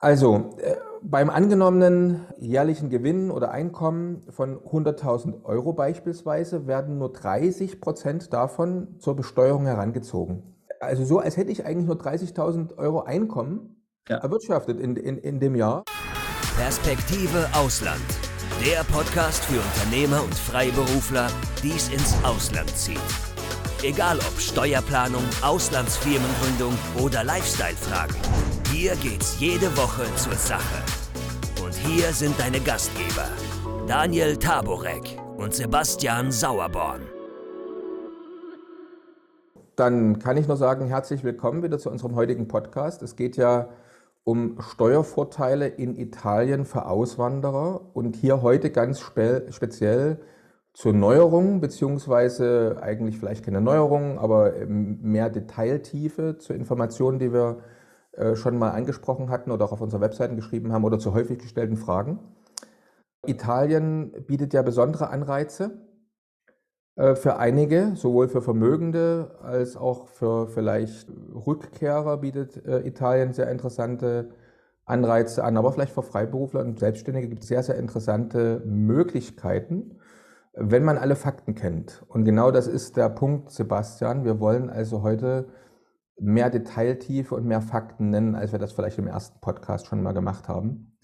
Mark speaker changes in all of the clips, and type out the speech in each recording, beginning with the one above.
Speaker 1: Also, äh, beim angenommenen jährlichen Gewinn oder Einkommen von 100.000 Euro beispielsweise werden nur 30 Prozent davon zur Besteuerung herangezogen. Also so, als hätte ich eigentlich nur 30.000 Euro Einkommen ja. erwirtschaftet in, in, in dem Jahr.
Speaker 2: Perspektive Ausland. Der Podcast für Unternehmer und Freiberufler, die es ins Ausland zieht. Egal ob Steuerplanung, Auslandsfirmengründung oder Lifestyle-Fragen. Hier geht's jede Woche zur Sache. Und hier sind deine Gastgeber, Daniel Taborek und Sebastian Sauerborn.
Speaker 1: Dann kann ich nur sagen, herzlich willkommen wieder zu unserem heutigen Podcast. Es geht ja um Steuervorteile in Italien für Auswanderer und hier heute ganz spe speziell zur Neuerung, beziehungsweise eigentlich vielleicht keine Neuerung, aber mehr Detailtiefe zur Informationen, die wir schon mal angesprochen hatten oder auch auf unserer Webseite geschrieben haben oder zu häufig gestellten Fragen. Italien bietet ja besondere Anreize äh, für einige, sowohl für Vermögende als auch für vielleicht Rückkehrer bietet äh, Italien sehr interessante Anreize an. Aber vielleicht für Freiberufler und Selbstständige gibt es sehr, sehr interessante Möglichkeiten, wenn man alle Fakten kennt. Und genau das ist der Punkt, Sebastian. Wir wollen also heute mehr Detailtiefe und mehr Fakten nennen, als wir das vielleicht im ersten Podcast schon mal gemacht haben.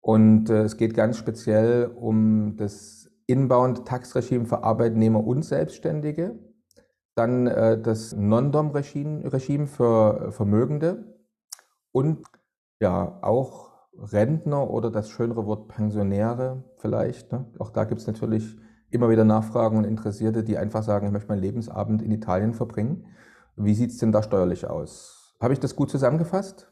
Speaker 1: Und äh, es geht ganz speziell um das Inbound-Tax-Regime für Arbeitnehmer und Selbstständige, dann äh, das Non-Dom-Regime für Vermögende und ja auch Rentner oder das schönere Wort Pensionäre vielleicht. Ne? Auch da gibt es natürlich immer wieder Nachfragen und Interessierte, die einfach sagen, ich möchte meinen Lebensabend in Italien verbringen. Wie sieht es denn da steuerlich aus? Habe ich das gut zusammengefasst?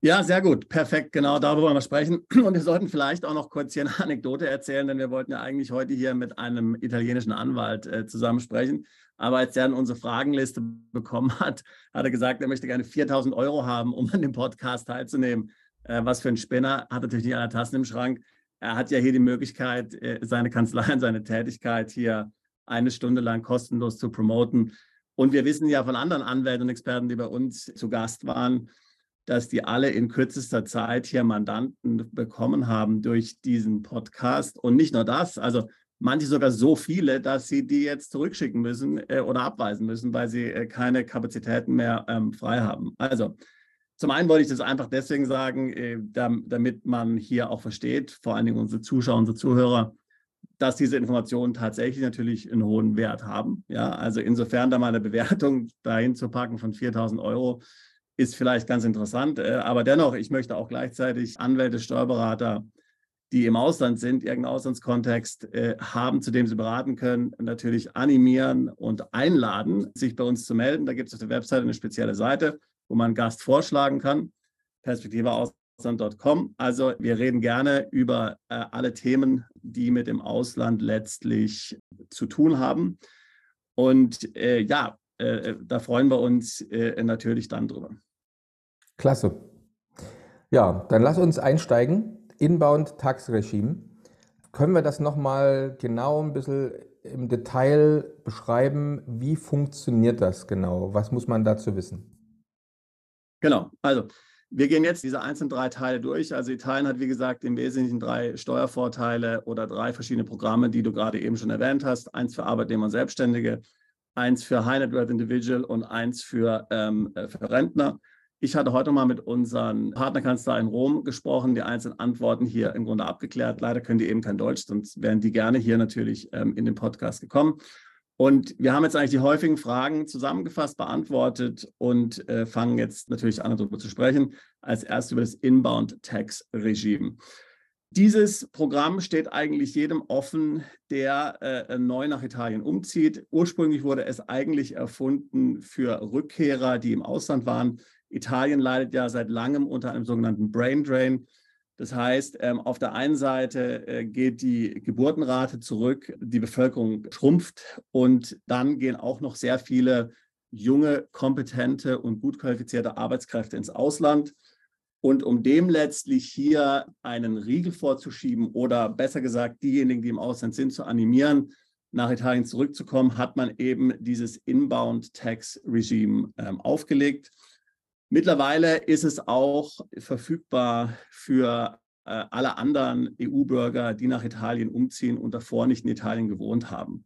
Speaker 3: Ja, sehr gut. Perfekt. Genau darüber wollen wir sprechen. Und wir sollten vielleicht auch noch kurz hier eine Anekdote erzählen, denn wir wollten ja eigentlich heute hier mit einem italienischen Anwalt äh, zusammen sprechen. Aber als er dann unsere Fragenliste bekommen hat, hat er gesagt, er möchte gerne 4000 Euro haben, um an dem Podcast teilzunehmen. Äh, was für ein Spinner, hat natürlich nicht alle Tassen im Schrank. Er hat ja hier die Möglichkeit, äh, seine Kanzlei und seine Tätigkeit hier eine Stunde lang kostenlos zu promoten. Und wir wissen ja von anderen Anwälten und Experten, die bei uns zu Gast waren, dass die alle in kürzester Zeit hier Mandanten bekommen haben durch diesen Podcast. Und nicht nur das, also manche sogar so viele, dass sie die jetzt zurückschicken müssen äh, oder abweisen müssen, weil sie äh, keine Kapazitäten mehr ähm, frei haben. Also zum einen wollte ich das einfach deswegen sagen, äh, damit man hier auch versteht, vor allen Dingen unsere Zuschauer, unsere Zuhörer, dass diese Informationen tatsächlich natürlich einen hohen Wert haben. Ja, also insofern da mal eine Bewertung dahin zu packen von 4000 Euro ist vielleicht ganz interessant. Äh, aber dennoch, ich möchte auch gleichzeitig Anwälte, Steuerberater, die im Ausland sind, irgendeinen Auslandskontext äh, haben, zu dem sie beraten können, natürlich animieren und einladen, sich bei uns zu melden. Da gibt es auf der Webseite eine spezielle Seite, wo man einen Gast vorschlagen kann. Perspektive aus Ausland.com. Also wir reden gerne über äh, alle Themen, die mit dem Ausland letztlich zu tun haben. Und äh, ja, äh, da freuen wir uns äh, natürlich dann drüber.
Speaker 1: Klasse. Ja, dann lass uns einsteigen. Inbound Tax Regime. Können wir das nochmal genau ein bisschen im Detail beschreiben? Wie funktioniert das genau? Was muss man dazu wissen?
Speaker 3: Genau, also wir gehen jetzt diese einzelnen drei Teile durch. Also Italien hat, wie gesagt, im Wesentlichen drei Steuervorteile oder drei verschiedene Programme, die du gerade eben schon erwähnt hast. Eins für Arbeitnehmer und Selbstständige, eins für High Net Worth Individual und eins für, ähm, äh, für Rentner. Ich hatte heute mal mit unseren Partnerkanzlei in Rom gesprochen, die einzelnen Antworten hier im Grunde abgeklärt. Leider können die eben kein Deutsch, sonst wären die gerne hier natürlich ähm, in den Podcast gekommen. Und wir haben jetzt eigentlich die häufigen Fragen zusammengefasst, beantwortet und äh, fangen jetzt natürlich an, darüber zu sprechen. Als erstes über das Inbound Tax Regime. Dieses Programm steht eigentlich jedem offen, der äh, neu nach Italien umzieht. Ursprünglich wurde es eigentlich erfunden für Rückkehrer, die im Ausland waren. Italien leidet ja seit langem unter einem sogenannten Brain Drain. Das heißt, ähm, auf der einen Seite äh, geht die Geburtenrate zurück, die Bevölkerung schrumpft und dann gehen auch noch sehr viele junge, kompetente und gut qualifizierte Arbeitskräfte ins Ausland. Und um dem letztlich hier einen Riegel vorzuschieben oder besser gesagt diejenigen, die im Ausland sind, zu animieren, nach Italien zurückzukommen, hat man eben dieses Inbound Tax Regime ähm, aufgelegt. Mittlerweile ist es auch verfügbar für äh, alle anderen EU-Bürger, die nach Italien umziehen und davor nicht in Italien gewohnt haben.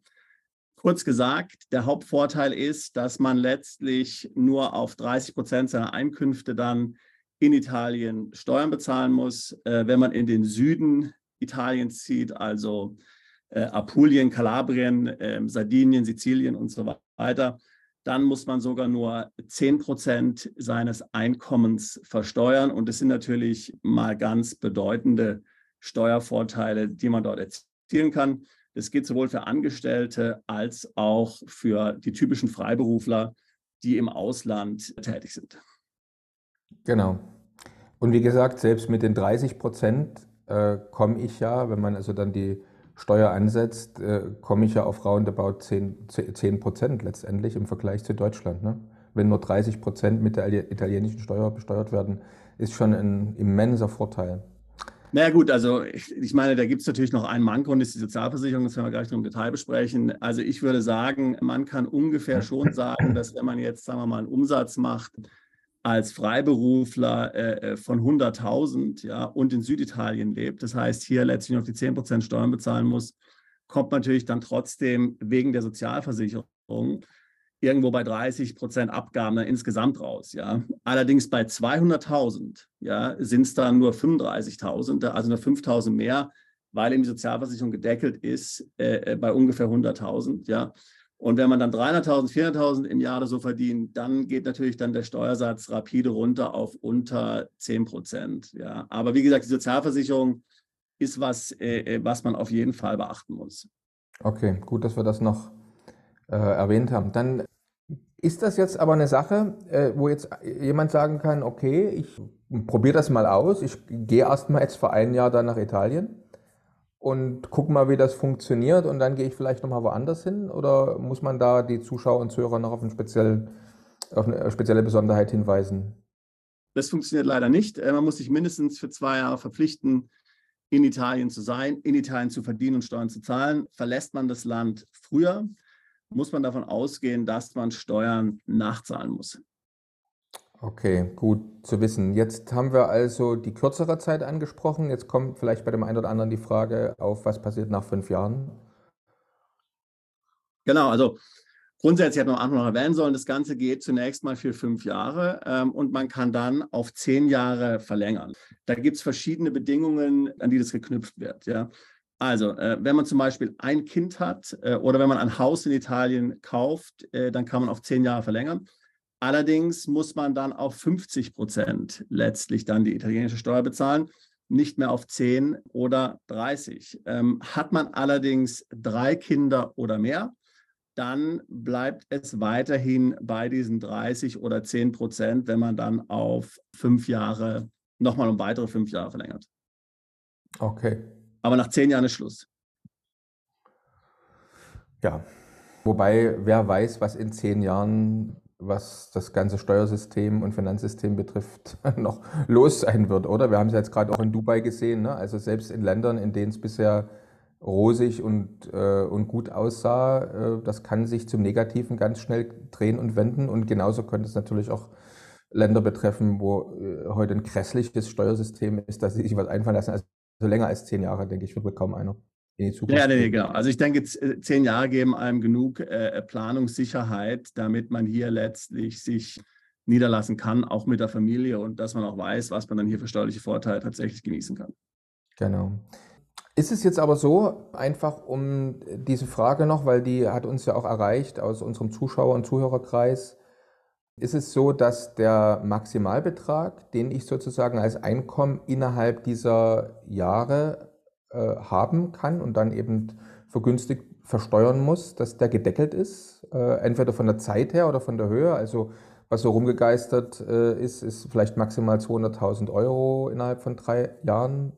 Speaker 3: Kurz gesagt, der Hauptvorteil ist, dass man letztlich nur auf 30 Prozent seiner Einkünfte dann in Italien Steuern bezahlen muss. Äh, wenn man in den Süden Italiens zieht, also äh, Apulien, Kalabrien, äh, Sardinien, Sizilien und so weiter, dann muss man sogar nur 10 Prozent seines Einkommens versteuern. Und das sind natürlich mal ganz bedeutende Steuervorteile, die man dort erzielen kann. Das geht sowohl für Angestellte als auch für die typischen Freiberufler, die im Ausland tätig sind.
Speaker 1: Genau. Und wie gesagt, selbst mit den 30 Prozent äh, komme ich ja, wenn man also dann die Steuer ansetzt, äh, komme ich ja auf roundabout 10, 10 Prozent letztendlich im Vergleich zu Deutschland. Ne? Wenn nur 30 Prozent mit der italienischen Steuer besteuert werden, ist schon ein immenser Vorteil.
Speaker 3: Naja gut, also ich, ich meine, da gibt es natürlich noch einen Manko und das ist die Sozialversicherung, das werden wir gleich noch im Detail besprechen. Also ich würde sagen, man kann ungefähr schon sagen, dass wenn man jetzt, sagen wir mal, einen Umsatz macht als Freiberufler äh, äh von 100.000 ja, und in Süditalien lebt, das heißt hier letztlich noch die 10% Steuern bezahlen muss, kommt natürlich dann trotzdem wegen der Sozialversicherung irgendwo bei 30% Abgaben insgesamt raus. Ja. Allerdings bei 200.000 ja, sind es dann nur 35.000, also nur 5.000 mehr, weil eben die Sozialversicherung gedeckelt ist äh, äh bei ungefähr 100.000. Ja. Und wenn man dann 300.000, 400.000 im Jahr so verdient, dann geht natürlich dann der Steuersatz rapide runter auf unter 10 Prozent. Ja. Aber wie gesagt, die Sozialversicherung ist was, äh, äh, was man auf jeden Fall beachten muss.
Speaker 1: Okay, gut, dass wir das noch äh, erwähnt haben. Dann ist das jetzt aber eine Sache, äh, wo jetzt jemand sagen kann, okay, ich probiere das mal aus, ich gehe erstmal jetzt für ein Jahr dann nach Italien und guck mal, wie das funktioniert und dann gehe ich vielleicht nochmal woanders hin? Oder muss man da die Zuschauer und Zuhörer noch auf, einen speziell, auf eine spezielle Besonderheit hinweisen?
Speaker 3: Das funktioniert leider nicht. Äh, man muss sich mindestens für zwei Jahre verpflichten, in Italien zu sein, in Italien zu verdienen und Steuern zu zahlen. Verlässt man das Land früher, muss man davon ausgehen, dass man Steuern nachzahlen muss.
Speaker 1: Okay, gut zu wissen. Jetzt haben wir also die kürzere Zeit angesprochen. Jetzt kommt vielleicht bei dem einen oder anderen die Frage auf, was passiert nach fünf Jahren?
Speaker 3: Genau, also grundsätzlich hat man auch noch erwähnen sollen, das Ganze geht zunächst mal für fünf Jahre ähm, und man kann dann auf zehn Jahre verlängern. Da gibt es verschiedene Bedingungen, an die das geknüpft wird. Ja. Also, äh, wenn man zum Beispiel ein Kind hat äh, oder wenn man ein Haus in Italien kauft, äh, dann kann man auf zehn Jahre verlängern. Allerdings muss man dann auf 50 Prozent letztlich dann die italienische Steuer bezahlen, nicht mehr auf 10 oder 30. Ähm, hat man allerdings drei Kinder oder mehr, dann bleibt es weiterhin bei diesen 30 oder 10 Prozent, wenn man dann auf fünf Jahre, nochmal um weitere fünf Jahre verlängert.
Speaker 1: Okay.
Speaker 3: Aber nach zehn Jahren ist Schluss.
Speaker 1: Ja, wobei wer weiß, was in zehn Jahren was das ganze Steuersystem und Finanzsystem betrifft, noch los sein wird, oder? Wir haben es jetzt gerade auch in Dubai gesehen, ne? also selbst in Ländern, in denen es bisher rosig und, äh, und gut aussah, äh, das kann sich zum Negativen ganz schnell drehen und wenden und genauso könnte es natürlich auch Länder betreffen, wo äh, heute ein grässliches Steuersystem ist, dass sie sich was einfallen lassen. Also länger als zehn Jahre, denke ich, wird wohl kaum einer
Speaker 3: in die Zukunft. Ja, nee, genau. Also ich denke, äh, zehn Jahre geben einem genug äh, Planungssicherheit, damit man hier letztlich sich niederlassen kann, auch mit der Familie und dass man auch weiß, was man dann hier für steuerliche Vorteile tatsächlich genießen kann.
Speaker 1: Genau. Ist es jetzt aber so, einfach um diese Frage noch, weil die hat uns ja auch erreicht aus unserem Zuschauer- und Zuhörerkreis, ist es so, dass der Maximalbetrag, den ich sozusagen als Einkommen innerhalb dieser Jahre äh, haben kann und dann eben vergünstigt versteuern muss, dass der gedeckelt ist, äh, entweder von der Zeit her oder von der Höhe. Also was so rumgegeistert äh, ist, ist vielleicht maximal 200.000 Euro innerhalb von drei Jahren.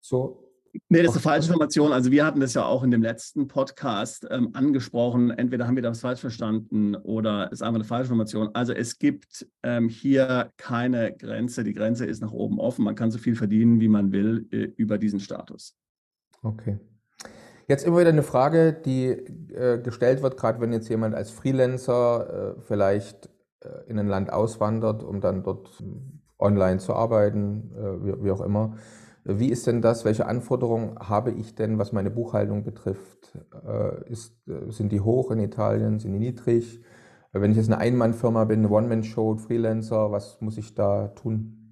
Speaker 1: So
Speaker 3: Nee, das ist eine falsche Information. Also wir hatten das ja auch in dem letzten Podcast ähm, angesprochen. Entweder haben wir das falsch verstanden oder ist einfach eine falsche Information. Also es gibt ähm, hier keine Grenze. Die Grenze ist nach oben offen. Man kann so viel verdienen, wie man will, äh, über diesen Status.
Speaker 1: Okay. Jetzt immer wieder eine Frage, die äh, gestellt wird, gerade wenn jetzt jemand als Freelancer äh, vielleicht äh, in ein Land auswandert, um dann dort online zu arbeiten, wie, auch immer. Wie ist denn das? Welche Anforderungen habe ich denn, was meine Buchhaltung betrifft? Ist, sind die hoch in Italien? Sind die niedrig? Wenn ich jetzt eine Einmannfirma bin, eine One-Man-Show, Freelancer, was muss ich da tun?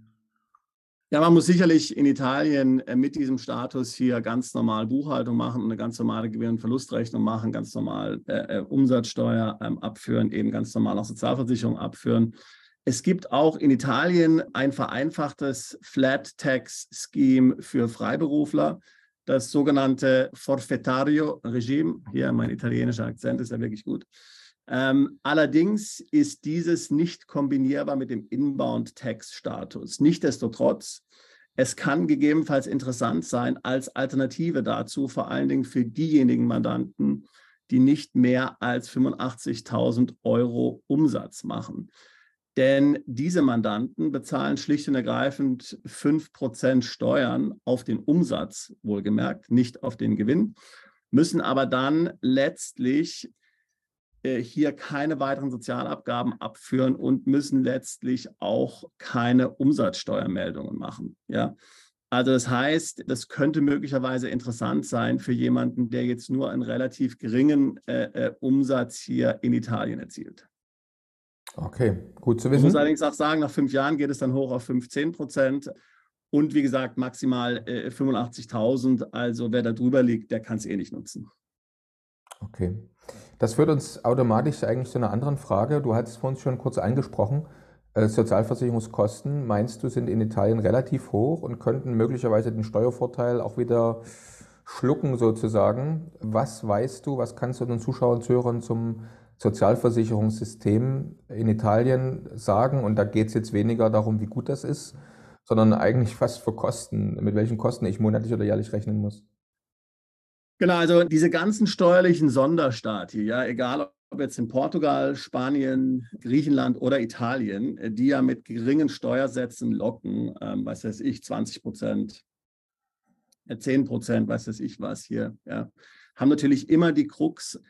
Speaker 3: Ja, man muss sicherlich in Italien äh, mit diesem Status hier ganz normal Buchhaltung machen eine ganz normale Gewinn- und Verlustrechnung machen, ganz normal äh, äh, Umsatzsteuer ähm, abführen, eben ganz normal auch Sozialversicherung abführen. Es gibt auch in Italien ein vereinfachtes Flat Tax Scheme für Freiberufler, das sogenannte Forfettario Regime. Hier mein italienischer Akzent ist ja wirklich gut. Ähm, allerdings ist dieses nicht kombinierbar mit dem Inbound-Tax-Status. Nichtsdestotrotz, es kann gegebenenfalls interessant sein als Alternative dazu, vor allen Dingen für diejenigen Mandanten, die nicht mehr als 85.000 Euro Umsatz machen. Denn diese Mandanten bezahlen schlicht und ergreifend 5% Steuern auf den Umsatz, wohlgemerkt, nicht auf den Gewinn, müssen aber dann letztlich äh, hier keine weiteren Sozialabgaben abführen und müssen letztlich auch keine Umsatzsteuermeldungen machen. Ja. Also das heißt, das könnte möglicherweise interessant sein für jemanden, der jetzt nur einen relativ geringen äh, äh Umsatz hier in Italien erzielt.
Speaker 1: Okay, gut zu wissen.
Speaker 3: Ich muss allerdings auch sagen, nach fünf Jahren geht es dann hoch auf 15 Prozent. Und wie gesagt, maximal äh, 85.000. Also wer da drüber liegt, der kann es eh nicht nutzen.
Speaker 1: Okay. Das führt uns automatisch eigentlich zu einer anderen Frage. Du hattest vorhin schon kurz angesprochen. Äh, Sozialversicherungskosten, meinst du, sind in Italien relativ hoch und könnten möglicherweise den Steuervorteil auch wieder schlucken sozusagen. Was weißt du, was kannst du den Zuschauern und Zuhörern zum Sozialversicherungssystem in Italien sagen? Und da geht es jetzt weniger darum, wie gut das ist, sondern eigentlich was für Kosten, mit welchen Kosten ich monatlich oder jährlich rechnen muss.
Speaker 3: Genau, also diese ganzen steuerlichen Sonderstati, ja, egal ob jetzt in Portugal, Spanien, Griechenland oder Italien, äh, die ja mit geringen Steuersätzen locken, ähm, was weiß ich, 20 Prozent, 10 Prozent, was weiß ich was hier, ja, haben natürlich immer die Krux,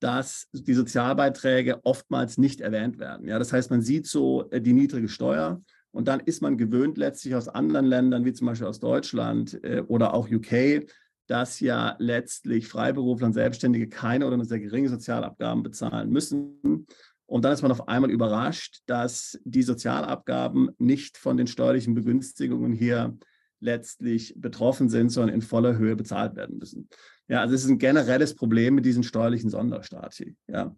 Speaker 3: dass die Sozialbeiträge oftmals nicht erwähnt werden. Ja, das heißt, man sieht so äh, die niedrige Steuer und dann ist man gewöhnt letztlich aus anderen Ländern, wie zum Beispiel aus Deutschland äh, oder auch UK, dass ja letztlich Freiberufler und Selbstständige keine oder nur sehr geringe Sozialabgaben bezahlen müssen. Und dann ist man auf einmal überrascht, dass die Sozialabgaben nicht von den steuerlichen Begünstigungen hier letztlich betroffen sind, sondern in voller Höhe bezahlt werden müssen. Ja, also es ist ein generelles Problem mit diesen steuerlichen Sonderstati. Ja.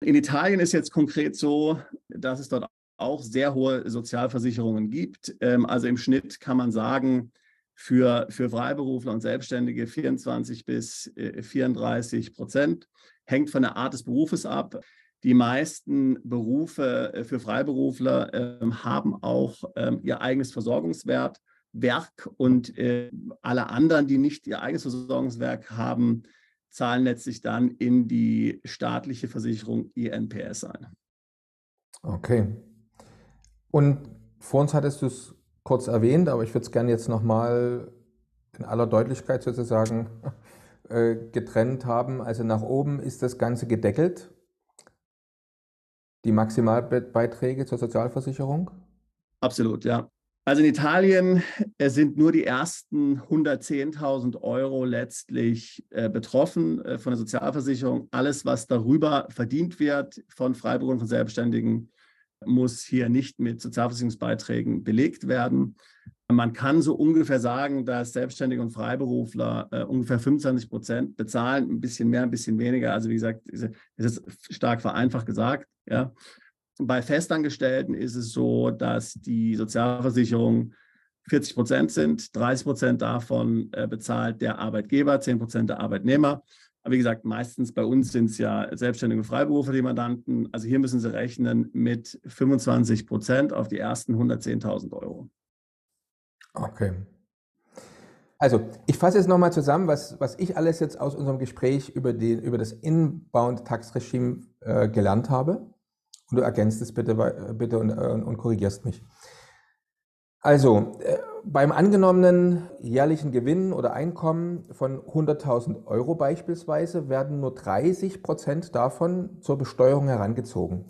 Speaker 3: In Italien ist jetzt konkret so, dass es dort auch sehr hohe Sozialversicherungen gibt. Ähm, also im Schnitt kann man sagen, für, für Freiberufler und Selbstständige 24 bis 34 äh, Prozent. Hängt von der Art des Berufes ab. Die meisten Berufe äh, für Freiberufler äh, haben auch ähm, ihr eigenes Versorgungswerk und äh, alle anderen, die nicht ihr eigenes Versorgungswerk haben, zahlen letztlich dann in die staatliche Versicherung INPS ein.
Speaker 1: Okay. Und vor uns hattest du es kurz erwähnt, aber ich würde es gerne jetzt nochmal in aller Deutlichkeit sozusagen äh, getrennt haben. Also nach oben ist das Ganze gedeckelt, die Maximalbeiträge zur Sozialversicherung?
Speaker 3: Absolut, ja. Also in Italien sind nur die ersten 110.000 Euro letztlich äh, betroffen äh, von der Sozialversicherung. Alles, was darüber verdient wird von Freiberuflern, von Selbstständigen, muss hier nicht mit Sozialversicherungsbeiträgen belegt werden. Man kann so ungefähr sagen, dass Selbstständige und Freiberufler äh, ungefähr 25 Prozent bezahlen, ein bisschen mehr, ein bisschen weniger. Also wie gesagt, es ist stark vereinfacht gesagt. Ja. Bei Festangestellten ist es so, dass die Sozialversicherung 40 Prozent sind. 30 Prozent davon äh, bezahlt der Arbeitgeber, 10 Prozent der Arbeitnehmer. Aber wie gesagt, meistens bei uns sind es ja selbstständige Freiberufe, die Mandanten. Also hier müssen Sie rechnen mit 25 Prozent auf die ersten 110.000 Euro.
Speaker 1: Okay. Also, ich fasse jetzt nochmal zusammen, was, was ich alles jetzt aus unserem Gespräch über, den, über das Inbound-Tax-Regime äh, gelernt habe. Und du ergänzt es bitte, bitte und, äh, und korrigierst mich. Also, äh, beim angenommenen jährlichen Gewinn oder Einkommen von 100.000 Euro beispielsweise werden nur 30 Prozent davon zur Besteuerung herangezogen.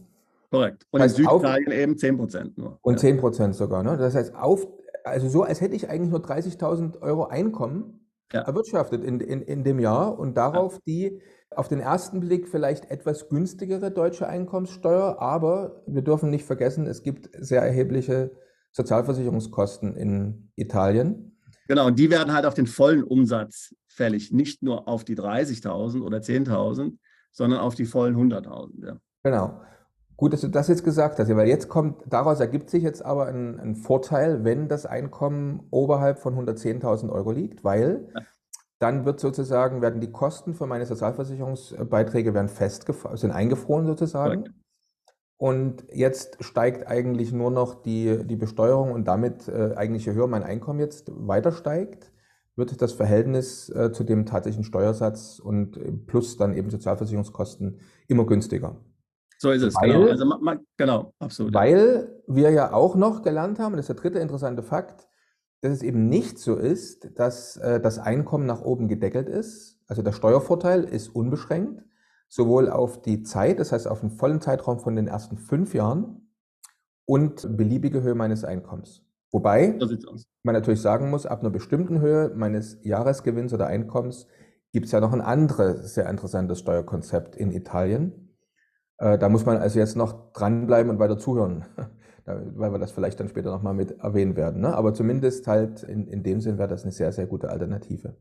Speaker 3: Korrekt. Und das heißt, in Süditalien eben 10 Prozent nur.
Speaker 1: Und ja. 10 Prozent sogar. Ne? Das heißt, auf, also so, als hätte ich eigentlich nur 30.000 Euro Einkommen ja. erwirtschaftet in, in, in dem Jahr und darauf ja. die auf den ersten Blick vielleicht etwas günstigere deutsche Einkommenssteuer, aber wir dürfen nicht vergessen, es gibt sehr erhebliche Sozialversicherungskosten in Italien.
Speaker 3: Genau, und die werden halt auf den vollen Umsatz fällig, nicht nur auf die 30.000 oder 10.000, sondern auf die vollen 100.000. Ja.
Speaker 1: Genau. Gut, dass du das jetzt gesagt hast, weil jetzt kommt, daraus ergibt sich jetzt aber ein, ein Vorteil, wenn das Einkommen oberhalb von 110.000 Euro liegt, weil. Dann wird sozusagen, werden die Kosten für meine Sozialversicherungsbeiträge werden festgefroren, sind eingefroren sozusagen. Correct. Und jetzt steigt eigentlich nur noch die, die Besteuerung und damit äh, eigentlich je höher mein Einkommen jetzt weiter steigt, wird das Verhältnis äh, zu dem tatsächlichen Steuersatz und äh, plus dann eben Sozialversicherungskosten immer günstiger.
Speaker 3: So ist es, genau. weil, genau. Also, ma, ma, genau, absolut.
Speaker 1: Weil wir ja auch noch gelernt haben, das ist der dritte interessante Fakt, dass es eben nicht so ist, dass äh, das Einkommen nach oben gedeckelt ist. Also der Steuervorteil ist unbeschränkt, sowohl auf die Zeit, das heißt auf den vollen Zeitraum von den ersten fünf Jahren und beliebige Höhe meines Einkommens. Wobei man natürlich sagen muss, ab einer bestimmten Höhe meines Jahresgewinns oder Einkommens gibt es ja noch ein anderes sehr interessantes Steuerkonzept in Italien. Äh, da muss man also jetzt noch dranbleiben und weiter zuhören, weil wir das vielleicht dann später nochmal mit erwähnen werden. Ne? Aber zumindest halt in, in dem Sinn wäre das eine sehr, sehr gute Alternative.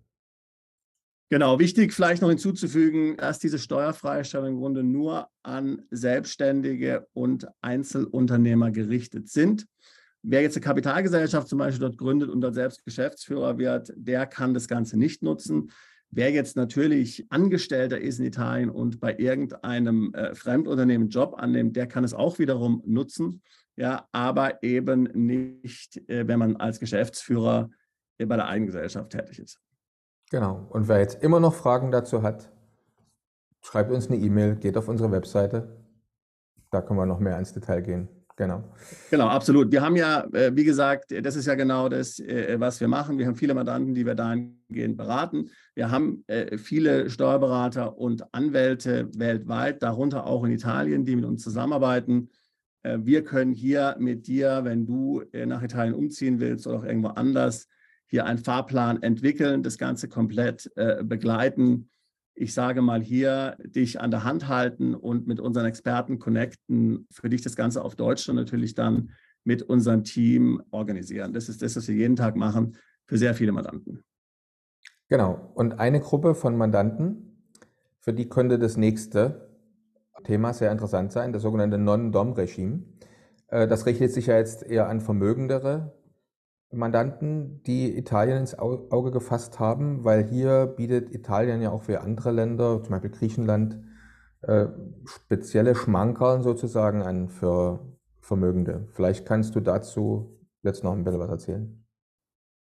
Speaker 3: Genau, wichtig vielleicht noch hinzuzufügen, dass diese Steuerfreistellung im Grunde nur an Selbstständige und Einzelunternehmer gerichtet sind. Wer jetzt eine Kapitalgesellschaft zum Beispiel dort gründet und dort selbst Geschäftsführer wird, der kann das Ganze nicht nutzen. Wer jetzt natürlich Angestellter ist in Italien und bei irgendeinem äh, Fremdunternehmen Job annimmt, der kann es auch wiederum nutzen, ja, aber eben nicht, äh, wenn man als Geschäftsführer äh, bei der Eigengesellschaft tätig ist.
Speaker 1: Genau. Und wer jetzt immer noch Fragen dazu hat, schreibt uns eine E-Mail, geht auf unsere Webseite. Da können wir noch mehr ins Detail gehen. Genau.
Speaker 3: Genau, absolut. Wir haben ja, äh, wie gesagt, das ist ja genau das, was wir machen. Wir haben viele Mandanten, die wir dahingehend beraten. Wir haben viele Steuerberater und Anwälte weltweit, darunter auch in Italien, die mit uns zusammenarbeiten. Wir können hier mit dir, wenn du nach Italien umziehen willst oder auch irgendwo anders, hier einen Fahrplan entwickeln, das Ganze komplett begleiten ich sage mal hier, dich an der Hand halten und mit unseren Experten connecten, für dich das Ganze auf Deutsch und natürlich dann mit unserem Team organisieren. Das ist das, was wir jeden Tag machen für sehr viele Mandanten.
Speaker 1: Genau. Und eine Gruppe von Mandanten, für die könnte das nächste Thema sehr interessant sein, das sogenannte Non-Dom-Regime. Äh, das richtet sich ja jetzt eher an vermögendere Mandanten, die Italien ins Auge gefasst haben, weil hier bietet Italien ja auch für andere Länder, zum Beispiel Griechenland, äh, spezielle Schmankerl sozusagen an für Vermögende. Vielleicht kannst du dazu jetzt noch ein bisschen was erzählen.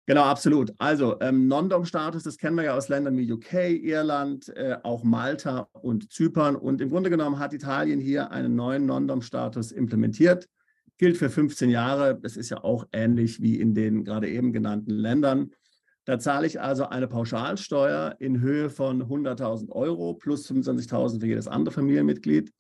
Speaker 3: Genau, absolut. Also ähm, Non-Dom-Status, das kennen wir ja aus Ländern wie UK, Irland, äh, auch Malta und Zypern. Und im Grunde genommen hat Italien hier einen neuen Non-Dom-Status implementiert gilt für 15 Jahre. Das ist ja auch ähnlich wie in den gerade eben genannten Ländern. Da zahle ich also eine Pauschalsteuer in Höhe von 100.000 Euro plus 25.000 für jedes andere Familienmitglied.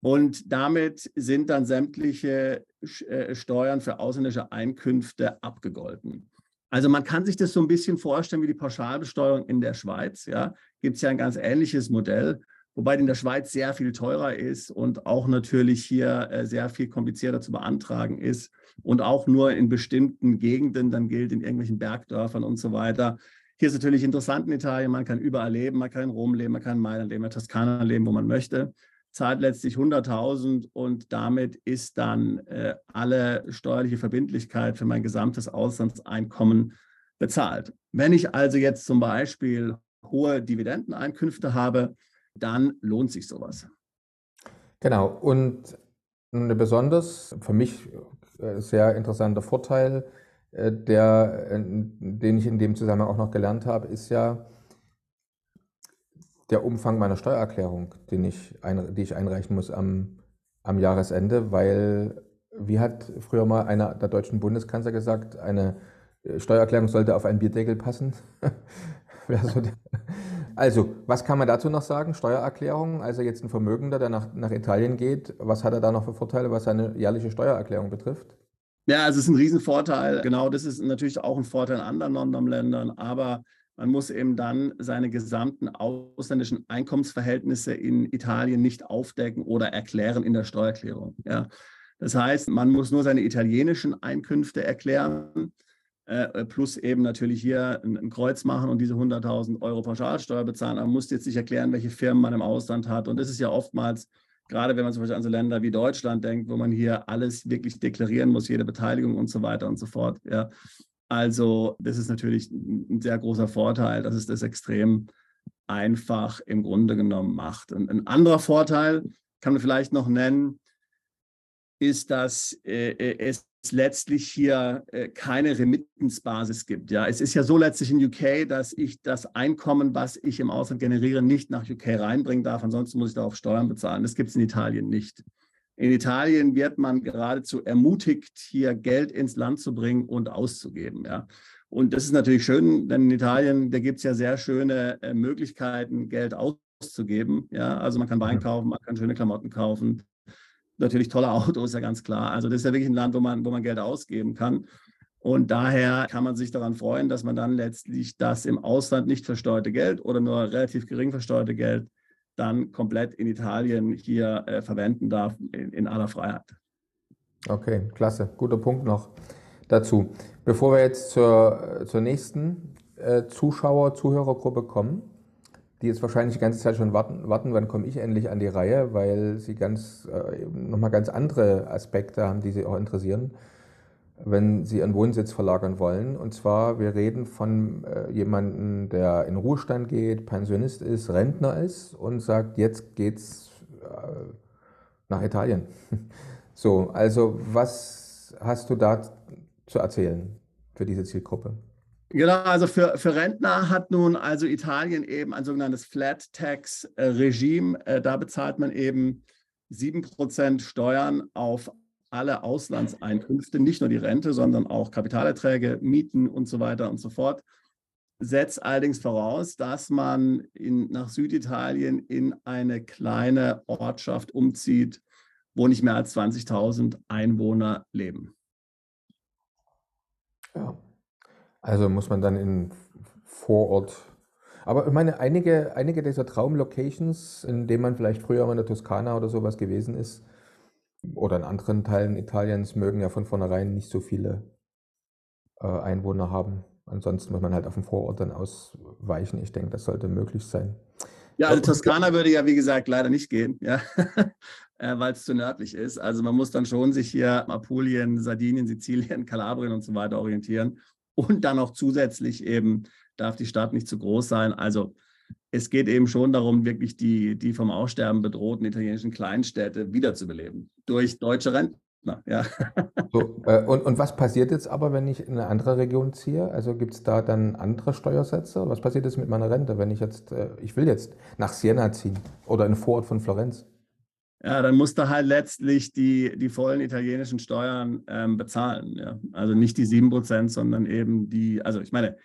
Speaker 3: Und damit sind dann sämtliche äh, Steuern für ausländische Einkünfte abgegolten. Also man kann sich das so ein bisschen vorstellen wie die Pauschalbesteuerung in der Schweiz. Ja, gibt es ja ein ganz ähnliches Modell wobei in der Schweiz sehr viel teurer ist und auch natürlich hier äh, sehr viel komplizierter zu beantragen ist und auch nur in bestimmten Gegenden dann gilt, in irgendwelchen Bergdörfern und so weiter. Hier ist natürlich interessant in Italien, man kann überall leben, man kann in Rom leben, man kann in Mailand leben, in Toskana leben, wo man möchte, zahlt letztlich 100.000 und damit ist dann äh, alle steuerliche Verbindlichkeit für mein gesamtes Auslandseinkommen bezahlt. Wenn ich also jetzt zum Beispiel hohe Dividendeneinkünfte habe, dann lohnt sich sowas.
Speaker 1: Genau. Und ein besonders für mich äh, sehr interessanter Vorteil, äh, der, äh, den ich in dem Zusammenhang auch noch gelernt habe, ist ja der Umfang meiner Steuererklärung, den ich ein, die ich einreichen muss am, am Jahresende, weil, wie hat früher mal einer der deutschen Bundeskanzler gesagt, eine Steuererklärung sollte auf einen Bierdeckel passen. Also, was kann man dazu noch sagen? Steuererklärung, also jetzt ein Vermögender, der nach, nach Italien geht, was hat er da noch für Vorteile, was seine jährliche Steuererklärung betrifft?
Speaker 3: Ja, also es ist ein Riesenvorteil. Genau, das ist natürlich auch ein Vorteil in anderen Non-Dom-Ländern, aber man muss eben dann seine gesamten ausländischen Einkommensverhältnisse in Italien nicht aufdecken oder erklären in der Steuererklärung. Ja. Das heißt, man muss nur seine italienischen Einkünfte erklären, äh, plus eben natürlich hier ein, ein, Kreuz machen und diese 100.000 Euro Pauschalsteuer bezahlen. Man muss jetzt nicht erklären, welche Firmen man im Ausland hat. Und das ist ja oftmals Gerade wenn man zum Beispiel an so Länder wie Deutschland denkt, wo man hier alles wirklich deklarieren muss, jede Beteiligung und so weiter und so fort. Ja. Also das ist natürlich ein sehr großer Vorteil, dass es das extrem einfach im Grunde genommen macht. Und ein anderer Vorteil kann man vielleicht noch nennen, ist, dass äh, äh es letztlich hier äh, keine Remittenzbasis gibt. Ja, es ist ja so letztlich in UK, dass ich das Einkommen, was ich im Ausland generiere, nicht nach UK reinbringen darf. Ansonsten muss ich darauf Steuern bezahlen. Das gibt es in Italien nicht. In Italien wird man geradezu ermutigt, hier Geld ins Land zu bringen und auszugeben. Ja. Und das ist natürlich schön, denn in Italien, da gibt es ja sehr schöne äh, Möglichkeiten, Geld auszugeben. Ja. Also man kann Wein kaufen, man kann schöne Klamotten kaufen, natürlich tolle Autos, ja ganz klar. Also das ist ja wirklich ein Land, wo man, wo man Geld ausgeben kann. Und daher kann man sich daran freuen, dass man dann letztlich das im Ausland nicht versteuerte Geld oder nur relativ gering versteuerte Geld dann komplett in Italien hier äh, verwenden darf, in, in, aller Freiheit.
Speaker 1: Okay, klasse. Guter Punkt noch dazu. Bevor wir jetzt zur, zur nächsten äh, Zuschauer-, Zuhörergruppe kommen, die jetzt wahrscheinlich die ganze Zeit schon warten, warten wann komme ich endlich an die Reihe, weil sie ganz, äh, nochmal ganz andere Aspekte haben, die sie auch interessieren, wenn sie ihren Wohnsitz verlagern wollen. Und zwar, wir reden von äh, jemandem, der in Ruhestand geht, Pensionist ist, Rentner ist und sagt, jetzt geht's äh, nach Italien. so, also was hast du da zu erzählen für diese Zielgruppe?
Speaker 3: Genau, also für, für Rentner hat nun also Italien eben ein sogenanntes Flat Tax Regime. Äh, da bezahlt man eben 7% Steuern auf alle Auslandseinkünfte, nicht nur die Rente, sondern auch Kapitalerträge, Mieten und so weiter und so fort. Setzt allerdings voraus, dass man in, nach Süditalien in eine kleine Ortschaft umzieht, wo nicht mehr als 20.000 Einwohner leben.
Speaker 1: Ja. Also muss man dann in Vorort. Aber ich meine, einige, einige dieser Traumlocations, in denen man vielleicht früher mal in der Toskana oder sowas gewesen ist, oder in anderen Teilen Italiens, mögen ja von vornherein nicht so viele äh, Einwohner haben. Ansonsten muss man halt auf den Vorort dann ausweichen. Ich denke, das sollte möglich sein.
Speaker 3: Ja, also Toskana würde ja, wie gesagt, leider nicht gehen, ja, äh, weil es zu nördlich ist. Also man muss dann schon sich hier Apulien, Sardinien, Sizilien, Kalabrien und so weiter orientieren. Und dann noch zusätzlich eben darf die Stadt nicht zu groß sein. Also es geht eben schon darum, wirklich die, die vom Aussterben bedrohten italienischen Kleinstädte wiederzubeleben durch deutsche Rentner. Ja.
Speaker 1: So, äh, und, und was passiert jetzt aber, wenn ich in eine andere Region ziehe? Also gibt es da dann andere Steuersätze? Was passiert jetzt mit meiner Rente, wenn ich jetzt, äh, ich will jetzt nach Siena ziehen oder in den Vorort von Florenz?
Speaker 3: ja, dann musst du halt letztlich die, die vollen italienischen Steuern ähm, bezahlen. Ja? Also nicht die 7%, sondern eben die, also ich meine,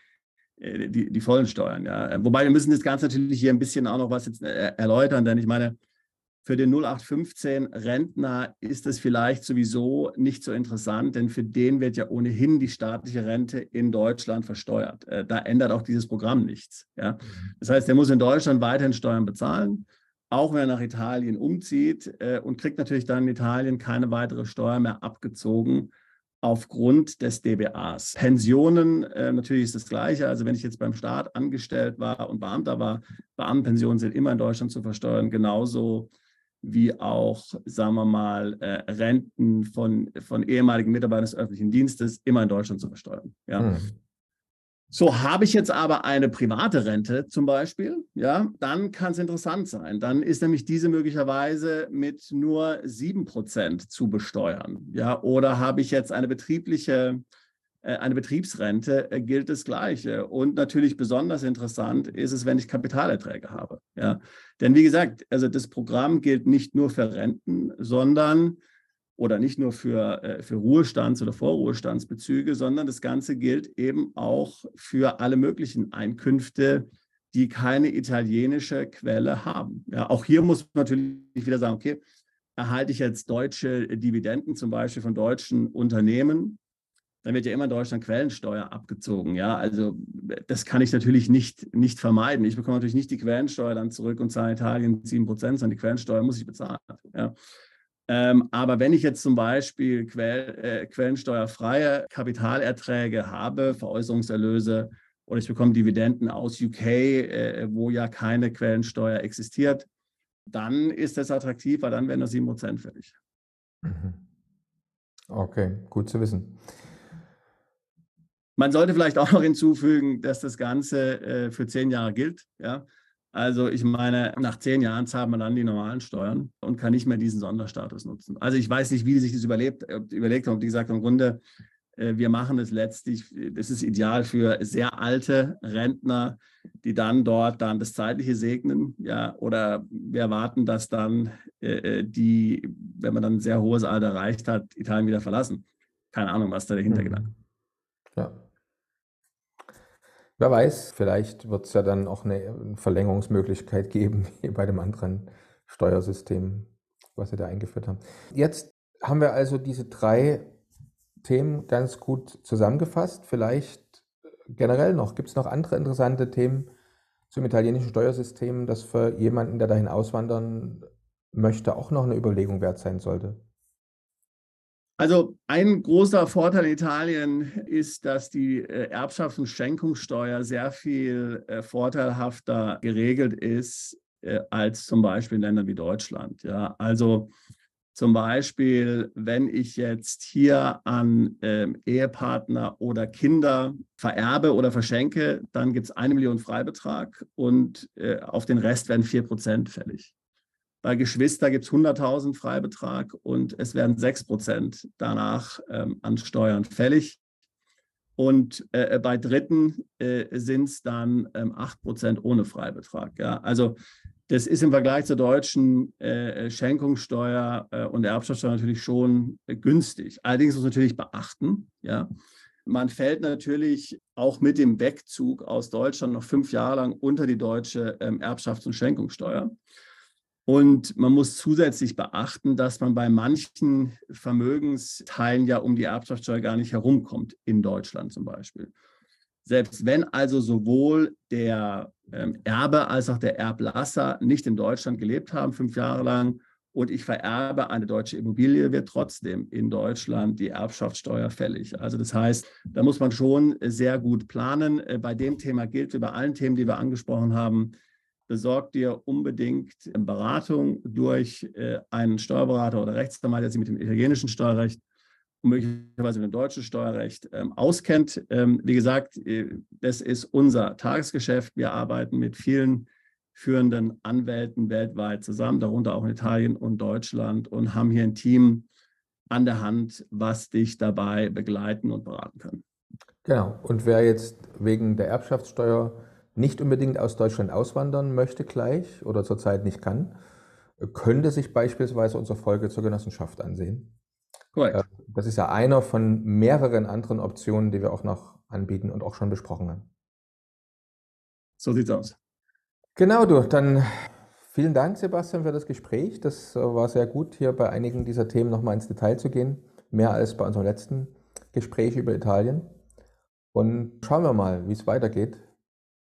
Speaker 3: die, die vollen Steuern. Ja? Wobei wir müssen das Ganze natürlich hier ein bisschen auch noch was jetzt äh, erläutern, denn ich meine, für den 0815 Rentner ist das vielleicht sowieso nicht so interessant, denn für den wird ja ohnehin die staatliche Rente in Deutschland versteuert. Äh, da ändert auch dieses Programm nichts. Ja? Mhm. Das heißt, er muss in Deutschland weiterhin Steuern bezahlen auch wenn er nach Italien umzieht äh, und kriegt natürlich dann in Italien keine weitere Steuer mehr abgezogen aufgrund des DBAs. Pensionen, äh, natürlich ist das Gleiche. Also wenn ich jetzt beim Staat angestellt war und Beamter war, Beamtenpensionen sind immer in Deutschland zu versteuern, genauso wie auch, sagen wir mal, äh, Renten von, von ehemaligen Mitarbeitern des öffentlichen Dienstes immer in Deutschland zu versteuern. Ja. Hm. So, habe ich jetzt aber eine private Rente zum Beispiel, ja, dann kann es interessant sein. Dann ist nämlich diese möglicherweise mit nur 7% zu besteuern. Ja, oder habe ich jetzt eine betriebliche, äh, eine Betriebsrente, äh, gilt das Gleiche. Und natürlich besonders interessant ist es, wenn ich Kapitalerträge habe. Ja, denn wie gesagt, also das Programm gilt nicht nur für Renten, sondern oder nicht nur für, äh, für Ruhestands- oder Vorruhestandsbezüge, sondern das Ganze gilt eben auch für alle möglichen Einkünfte, die keine italienische Quelle haben. Ja, auch hier muss man natürlich wieder sagen, okay, erhalte ich jetzt deutsche Dividenden zum Beispiel von deutschen Unternehmen, dann wird ja immer in Deutschland Quellensteuer abgezogen. Ja, also das kann ich natürlich nicht, nicht vermeiden. Ich bekomme natürlich nicht die Quellensteuer dann zurück und zahle Italien 7 Prozent, sondern die Quellensteuer muss ich bezahlen. Ja. Ähm, aber wenn ich jetzt zum Beispiel Quell, äh, quellensteuerfreie Kapitalerträge habe, Veräußerungserlöse oder ich bekomme Dividenden aus UK, äh, wo ja keine Quellensteuer existiert, dann ist das attraktiv, weil dann werden nur 7 Prozent fällig. Mhm.
Speaker 1: Okay, gut zu wissen.
Speaker 3: Man sollte vielleicht auch noch hinzufügen, dass das Ganze äh, für zehn Jahre gilt. Ja? Also ich meine, nach zehn Jahren zahlt man dann die normalen Steuern und kann nicht mehr diesen Sonderstatus nutzen. Also ich weiß nicht, wie die sich das überlebt, überlegt haben. Wie gesagt, im Grunde, äh, wir machen es letztlich, das ist ideal für sehr alte Rentner, die dann dort dann das Zeitliche segnen. Ja, oder wir erwarten, dass dann äh, äh die, wenn man dann ein sehr hohes Alter erreicht hat, Italien wieder verlassen. Keine Ahnung, was da der Hintergedanke.
Speaker 1: Mhm. Ja. Wer weiß, vielleicht wird es ja dann auch eine Verlängerungsmöglichkeit geben, wie bei dem anderen Steuersystem, was Sie da eingeführt haben. Jetzt haben wir also diese drei Themen ganz gut zusammengefasst. Vielleicht generell noch, gibt es noch andere interessante Themen zum italienischen Steuersystem, das für jemanden, der dahin auswandern möchte, auch noch eine Überlegung wert sein sollte?
Speaker 3: Also ein großer Vorteil in Italien ist, dass die äh, Erbschafts- und Schenkungssteuer sehr viel äh, vorteilhafter geregelt ist äh, als zum Beispiel in Ländern wie Deutschland. Ja, also zum Beispiel, wenn ich jetzt hier an ähm, Ehepartner oder Kinder vererbe oder verschenke, dann gibt es eine Million Freibetrag und äh, auf den Rest werden vier Prozent fällig. Bei Geschwister gibt es 100.000 Freibetrag und es werden 6 Prozent danach ähm, an Steuern fällig. Und äh, bei Dritten äh, sind es dann ähm, 8 Prozent ohne Freibetrag. Ja? Also das ist im Vergleich zur deutschen äh, Schenkungssteuer äh, und Erbschaftssteuer natürlich schon äh, günstig. Allerdings muss man natürlich beachten, ja, man fällt natürlich auch mit dem Wegzug aus Deutschland noch fünf Jahre lang unter die deutsche ähm, Erbschafts- und Schenkungssteuer. Und man muss zusätzlich beachten, dass man bei manchen Vermögensteilen ja um die Erbschaftssteuer gar nicht herumkommt, in Deutschland zum Beispiel. Selbst wenn also sowohl der ähm, Erbe als auch der Erblasser nicht in Deutschland gelebt haben, fünf Jahre lang, und ich vererbe eine deutsche Immobilie, wird trotzdem in Deutschland die Erbschaftssteuer fällig. Also das heißt, da muss man schon sehr gut planen. Äh, bei dem Thema gilt wie bei allen Themen, die wir angesprochen haben, besorgt dir unbedingt Beratung durch äh, einen Steuerberater oder Rechtsanwalt, der sich mit dem italienischen Steuerrecht und möglicherweise mit dem deutschen Steuerrecht ähm, auskennt. Ähm, wie gesagt, äh, das ist unser Tagesgeschäft. Wir arbeiten mit vielen führenden Anwälten weltweit zusammen, darunter auch in Italien und Deutschland und haben hier ein Team an der Hand, was dich dabei begleiten und beraten kann.
Speaker 1: Genau. Und wer jetzt wegen der Erbschaftssteuer nicht unbedingt aus Deutschland auswandern möchte gleich oder zurzeit nicht kann, könnte sich beispielsweise unsere Folge zur Genossenschaft ansehen. Korrekt. Äh, das ist ja einer von mehreren anderen Optionen, die wir auch noch anbieten und auch schon besprochen haben.
Speaker 3: So sieht's aus.
Speaker 1: Genau, du. Dann vielen Dank, Sebastian, für das Gespräch. Das äh, war sehr gut, hier bei einigen dieser Themen nochmal ins Detail zu gehen. Mehr als bei unserem letzten Gespräch über Italien. Und schauen wir mal, wie es weitergeht.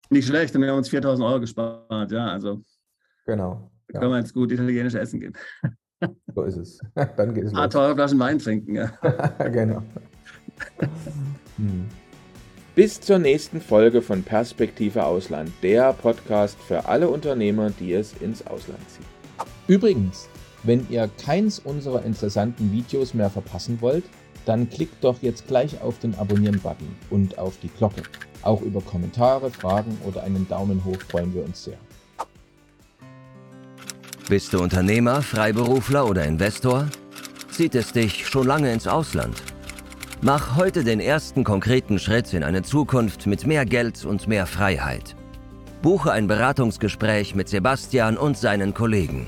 Speaker 3: Nicht schlecht, und wir haben uns 4000 Euro gespart, ja, also.
Speaker 1: Genau.
Speaker 3: Ja. Können wir jetzt gut italienisch essen gehen.
Speaker 1: So ist es. Dann geht es
Speaker 3: ah, los. teure Flaschen Wein trinken, ja.
Speaker 1: genau.
Speaker 4: Hm. Bis zur nächsten Folge von Perspektive Ausland, der Podcast für alle Unternehmer, die es ins Ausland ziehen.
Speaker 5: Übrigens, wenn ihr keins unserer interessanten Videos mehr verpassen wollt, dann klickt doch jetzt gleich auf den Abonnieren-Button und auf die Glocke. Auch über Kommentare, Fragen oder einen Daumen hoch freuen wir uns sehr.
Speaker 2: Bist du Unternehmer, Freiberufler oder Investor? Zieht es dich schon lange ins Ausland? Mach heute den ersten konkreten Schritt in eine Zukunft mit mehr Geld und mehr Freiheit. Buche ein Beratungsgespräch mit Sebastian und seinen Kollegen.